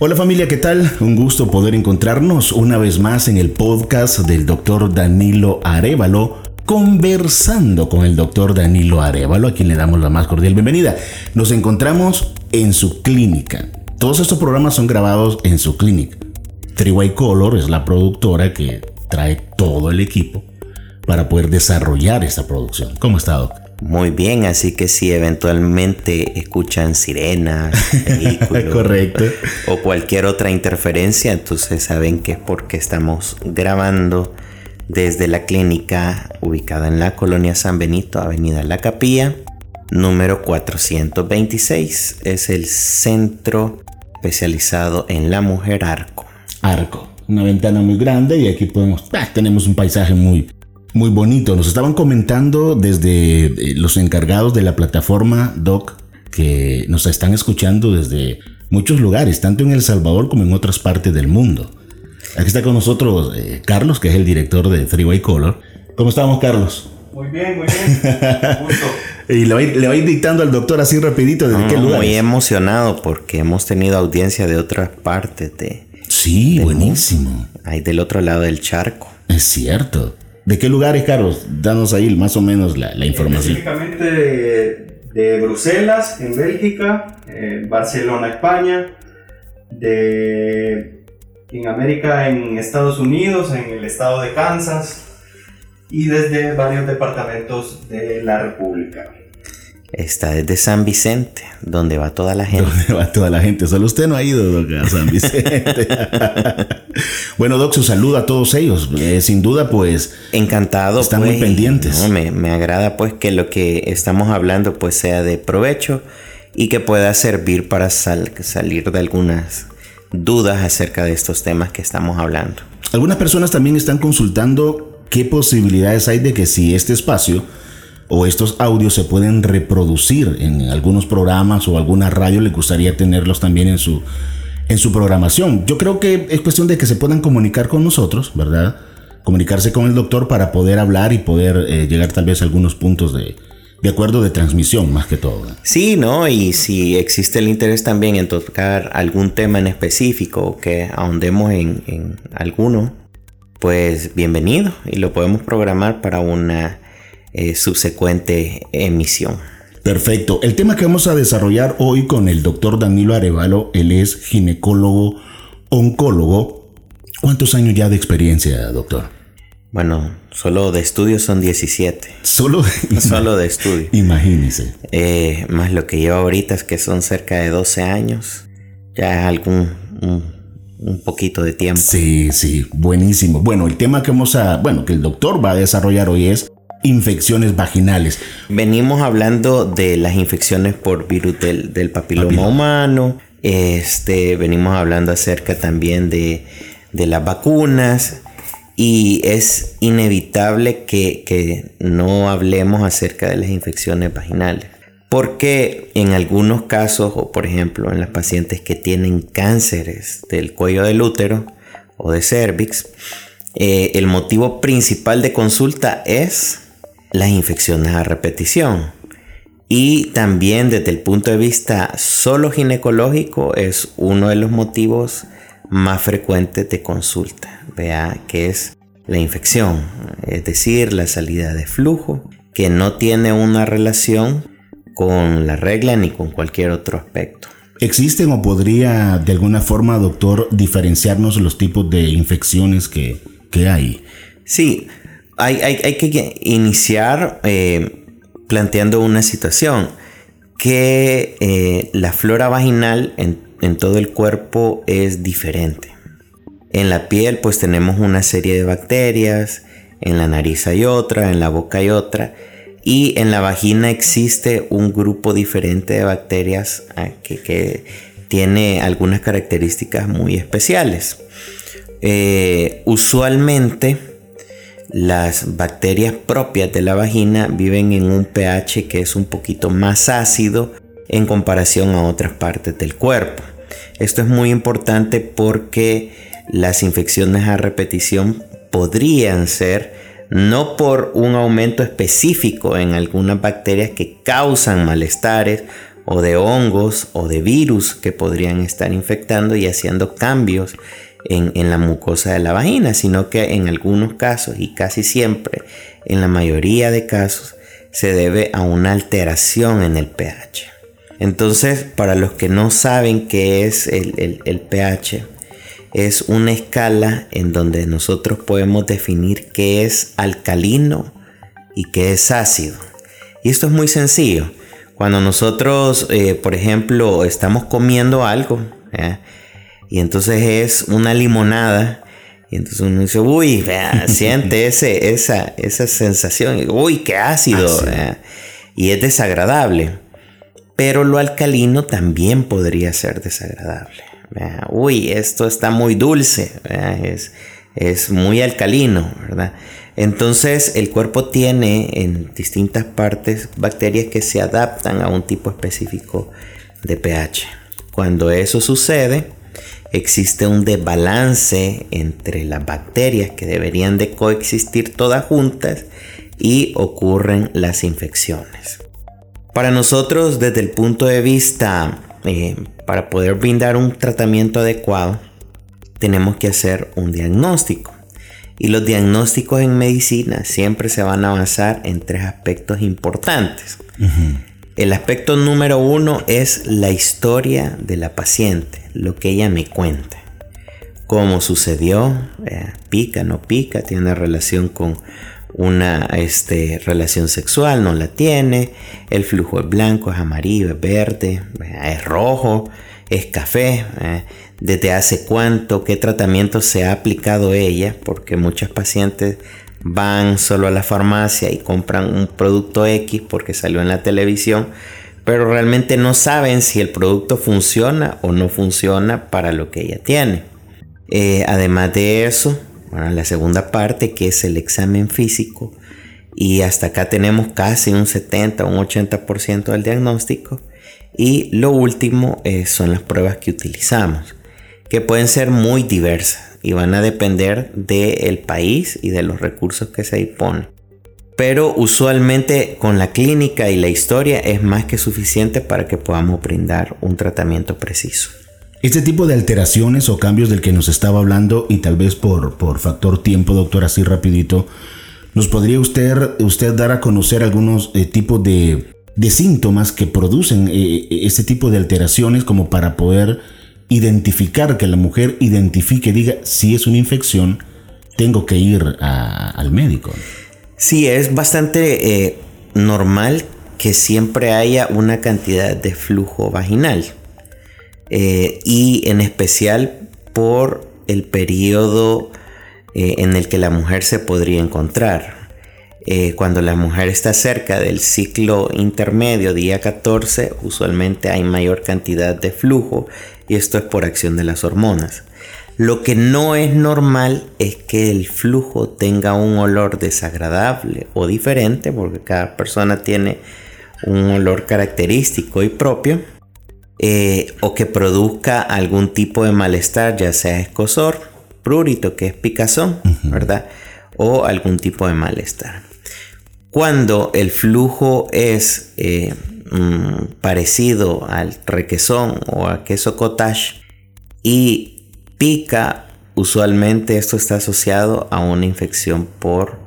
Hola familia, ¿qué tal? Un gusto poder encontrarnos una vez más en el podcast del doctor Danilo Arevalo, conversando con el doctor Danilo Arevalo, a quien le damos la más cordial bienvenida. Nos encontramos en su clínica. Todos estos programas son grabados en su clínica. Triway Color es la productora que trae todo el equipo para poder desarrollar esta producción. ¿Cómo está, doctor? Muy bien, así que si eventualmente escuchan sirenas, vehículos Correcto. o cualquier otra interferencia, entonces saben que es porque estamos grabando desde la clínica ubicada en la colonia San Benito, Avenida La Capilla, número 426. Es el centro especializado en la mujer arco. Arco, una ventana muy grande y aquí podemos, ah, tenemos un paisaje muy, muy bonito. Nos estaban comentando desde eh, los encargados de la plataforma Doc que nos están escuchando desde muchos lugares, tanto en El Salvador como en otras partes del mundo. Aquí está con nosotros eh, Carlos, que es el director de Freeway Color. ¿Cómo estamos, Carlos? Muy bien, muy bien. Y le va, le va dictando al doctor así rapidito desde No, qué lugar. muy emocionado porque hemos tenido audiencia de otras partes de Sí, buenísimo. ahí del otro lado del charco. Es cierto. ¿De qué lugares, Carlos? Danos ahí más o menos la, información. Específicamente de, de Bruselas, en Bélgica, eh, Barcelona, España, de en América, en Estados Unidos, en el estado de Kansas y desde varios departamentos de la República. Está desde San Vicente, donde va toda la gente. ¿Dónde va toda la gente? Solo usted no ha ido, Doc, a San Vicente. bueno, Doc, su saludo a todos ellos. Eh, sin duda, pues, Encantado. Están muy pues, pendientes. no, me, me agrada pues que lo que estamos hablando pues sea de provecho y que pueda servir para sal- salir de algunas dudas acerca de estos temas que estamos hablando. algunas personas también están consultando qué posibilidades hay de que si este espacio o estos audios se pueden reproducir en algunos programas o alguna radio, le gustaría tenerlos también en su, en su programación. Yo creo que es cuestión de que se puedan comunicar con nosotros, ¿verdad? Comunicarse con el doctor para poder hablar y poder eh, llegar tal vez a algunos puntos de, de acuerdo de transmisión, más que todo. Sí, ¿no? Y si existe el interés también en tocar algún tema en específico que ahondemos en, en alguno, pues bienvenido y lo podemos programar para una eh, subsecuente emisión. Perfecto. El tema que vamos a desarrollar hoy con el doctor Danilo Arevalo, él es ginecólogo, oncólogo. ¿Cuántos años ya de experiencia, doctor? Bueno, solo de estudio son 17. Solo, Solo de estudio. Imagínese. Eh, más lo que llevo ahorita es que son cerca de 12 años. Ya es algún un, un poquito de tiempo. Sí, sí, buenísimo. Bueno, el tema que vamos a, bueno, que el doctor va a desarrollar hoy es infecciones vaginales. Venimos hablando de las infecciones por virus del, del papiloma Papiloma. humano. Este, venimos hablando acerca también de, de las vacunas. Y es inevitable que, que no hablemos acerca de las infecciones vaginales. Porque en algunos casos, o por ejemplo en las pacientes que tienen cánceres del cuello del útero o de cervix, eh, el motivo principal de consulta es las infecciones a repetición. Y también desde el punto de vista solo ginecológico es uno de los motivos más frecuentes de consulta. Vea que es la infección, es decir, la salida de flujo, que no tiene una relación con la regla ni con cualquier otro aspecto. ¿Existen o podría de alguna forma, doctor, diferenciarnos los tipos de infecciones que, que hay? Sí, hay, que iniciar eh, planteando una situación que eh, la flora vaginal en, todo el cuerpo es diferente. En la piel pues tenemos una serie de bacterias, en la nariz hay otra, en la boca hay otra y en la vagina existe un grupo diferente de bacterias ah, que, que tiene algunas características muy especiales. Eh, usualmente las bacterias propias de la vagina viven en un pH que es un poquito más ácido en comparación a otras partes del cuerpo. Esto es muy importante porque las infecciones a repetición podrían ser no por un aumento específico en algunas bacterias que causan malestares o de hongos o de virus que podrían estar infectando y haciendo cambios en, la mucosa de la vagina, sino que en algunos casos y casi siempre, en la mayoría de casos, se debe a una alteración en el pH. Entonces, para los que no saben qué es el, pH, es una escala en donde nosotros podemos definir qué es alcalino y qué es ácido. Y esto es muy sencillo. Cuando nosotros, eh, por ejemplo, estamos comiendo algo, y entonces es una limonada, y entonces uno dice, uy, siente ese, esa, esa sensación, uy, qué ácido, y es desagradable. Pero lo alcalino también podría ser desagradable. Uy, esto está muy dulce, es, es muy alcalino, ¿verdad? Entonces el cuerpo tiene en distintas partes bacterias que se adaptan a un tipo específico de pH. Cuando eso sucede, existe un desbalance entre las bacterias que deberían de coexistir todas juntas y ocurren las infecciones. Para nosotros, desde el punto de vista, eh, para poder brindar un tratamiento adecuado, tenemos que hacer un diagnóstico. Y los diagnósticos en medicina siempre se van a basar en tres aspectos importantes. El aspecto número uno es la historia de la paciente, lo que ella me cuenta. Cómo sucedió, eh, pica, no pica, tiene relación con una este, relación sexual, no la tiene, el flujo es blanco, es amarillo, es verde, es rojo, es café, eh, desde hace cuánto, qué tratamiento se ha aplicado ella, porque muchas pacientes van solo a la farmacia y compran un producto X porque salió en la televisión, pero realmente no saben si el producto funciona o no funciona para lo que ella tiene. Eh, además de eso, bueno, la segunda parte que es el examen físico y hasta acá tenemos casi un 70 un 80% del diagnóstico y lo último eh, son las pruebas que utilizamos que pueden ser muy diversas y van a depender del país y de los recursos que se disponen pero usualmente con la clínica y la historia es más que suficiente para que podamos brindar un tratamiento preciso. Este tipo de alteraciones o cambios del que nos estaba hablando y tal vez por, por factor tiempo, doctor, así rapidito, ¿nos podría usted, usted dar a conocer algunos eh, tipos de, síntomas que producen eh, este tipo de alteraciones como para poder identificar, que la mujer identifique, diga, si es una infección, tengo que ir al médico? Sí, es bastante eh, normal que siempre haya una cantidad de flujo vaginal. Eh, y en especial por el periodo eh, en el que la mujer se podría encontrar. Cuando la mujer está cerca del ciclo intermedio, día 14, usualmente hay mayor cantidad de flujo y esto es por acción de las hormonas. Lo que no es normal es que el flujo tenga un olor desagradable o diferente, porque cada persona tiene un olor característico y propio eh, o que produzca algún tipo de malestar, ya sea escosor, prurito, que es picazón, ¿verdad? O algún tipo de malestar. Cuando el flujo es eh, mm, parecido al requesón o a queso cottage y pica, usualmente esto está asociado a una infección por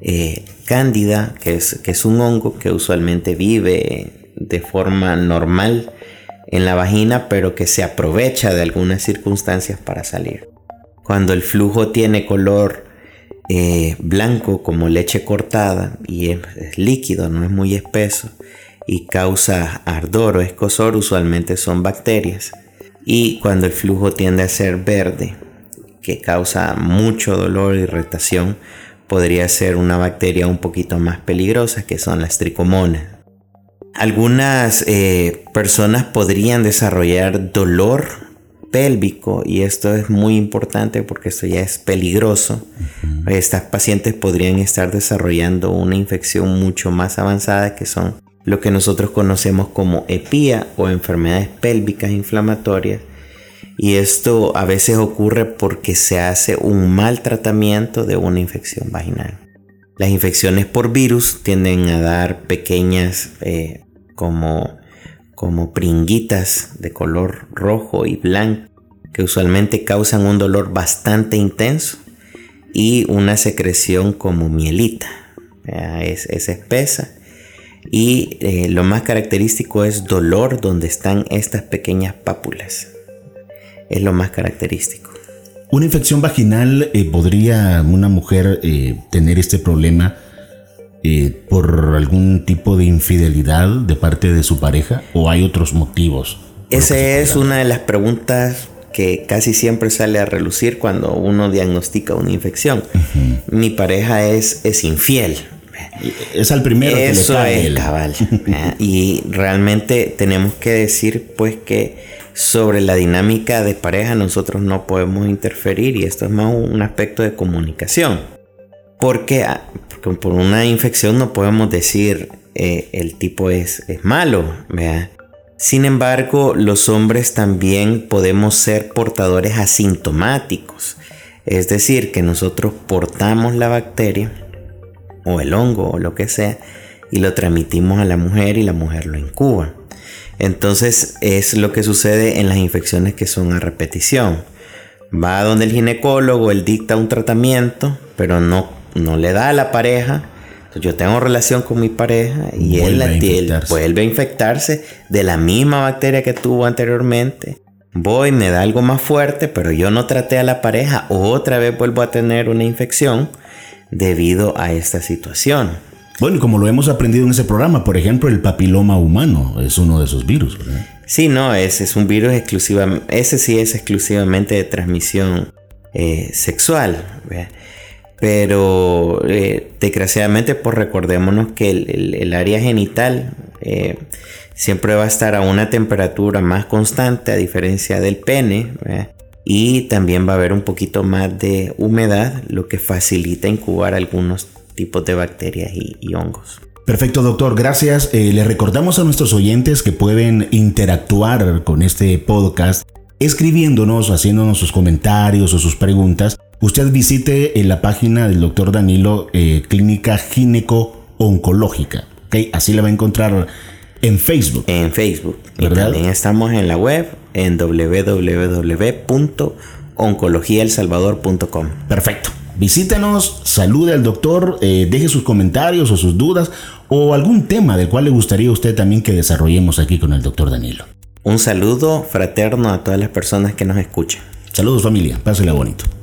eh, cándida, que es, que es un hongo que usualmente vive de forma normal en la vagina, pero que se aprovecha de algunas circunstancias para salir. Cuando el flujo tiene color eh, blanco como leche cortada y es, líquido, no es muy espeso y causa ardor o escosor, usualmente son bacterias. Y cuando el flujo tiende a ser verde, que causa mucho dolor e irritación, podría ser una bacteria un poquito más peligrosa que son las tricomonas. Algunas eh, personas podrían desarrollar dolor pélvico y esto es muy importante porque esto ya es peligroso. Estas pacientes podrían estar desarrollando una infección mucho más avanzada que son lo que nosotros conocemos como EPIA o enfermedades pélvicas inflamatorias. Y esto a veces ocurre porque se hace un mal tratamiento de una infección vaginal. Las infecciones por virus tienden a dar pequeñas eh, como, como pringuitas de color rojo y blanco que usualmente causan un dolor bastante intenso y una secreción como mielita. Es, espesa y eh, lo más característico es dolor donde están estas pequeñas pápulas. Es lo más característico. ¿Una infección vaginal eh, podría una mujer eh, tener este problema por algún tipo de infidelidad de parte de su pareja o hay otros motivos? Esa es una de las preguntas que casi siempre sale a relucir cuando uno diagnostica una infección. Mi pareja es, es infiel. Es al primero Eso que es cabal. y realmente tenemos que decir pues que sobre la dinámica de pareja nosotros no podemos interferir y esto es más un aspecto de comunicación. Porque, ah, por una infección no podemos decir eh, el tipo es, es malo. ¿verdad? Sin embargo, los hombres también podemos ser portadores asintomáticos, es decir, que nosotros portamos la bacteria o el hongo o lo que sea y lo transmitimos a la mujer y la mujer lo incuba. Entonces es lo que sucede en las infecciones que son a repetición. Va a donde el ginecólogo, él dicta un tratamiento, pero no, no le da a la pareja yo tengo relación con mi pareja y él, vuelve a infectarse de la misma bacteria que tuvo anteriormente. Voy, me da algo más fuerte, pero yo no traté a la pareja. Otra vez vuelvo a tener una infección debido a esta situación. Bueno, como lo hemos aprendido en ese programa, por ejemplo, el papiloma humano es uno de esos virus, ¿verdad? Sí, no, ese es un virus exclusiva, ese sí es exclusivamente de transmisión eh, sexual. ¿verdad? Pero eh, desgraciadamente, pues recordémonos que el, área genital eh, siempre va a estar a una temperatura más constante a diferencia del pene. Y también va a haber un poquito más de humedad, lo que facilita incubar algunos tipos de bacterias y, hongos. Perfecto, doctor. Gracias. Eh, le recordamos a nuestros oyentes que pueden interactuar con este podcast escribiéndonos, haciéndonos sus comentarios o sus preguntas usted visite en la página del doctor Danilo eh, Clínica Gineco-Oncológica. ¿okay? Así la va a encontrar en Facebook. En Facebook. ¿verdad? también estamos en la web en www.oncologiaelsalvador.com. Perfecto. Visítenos, salude al doctor, eh, deje sus comentarios o sus dudas o algún tema del cual le gustaría a usted también que desarrollemos aquí con el doctor Danilo. Un saludo fraterno a todas las personas que nos escuchan. Saludos familia, pásela bonito.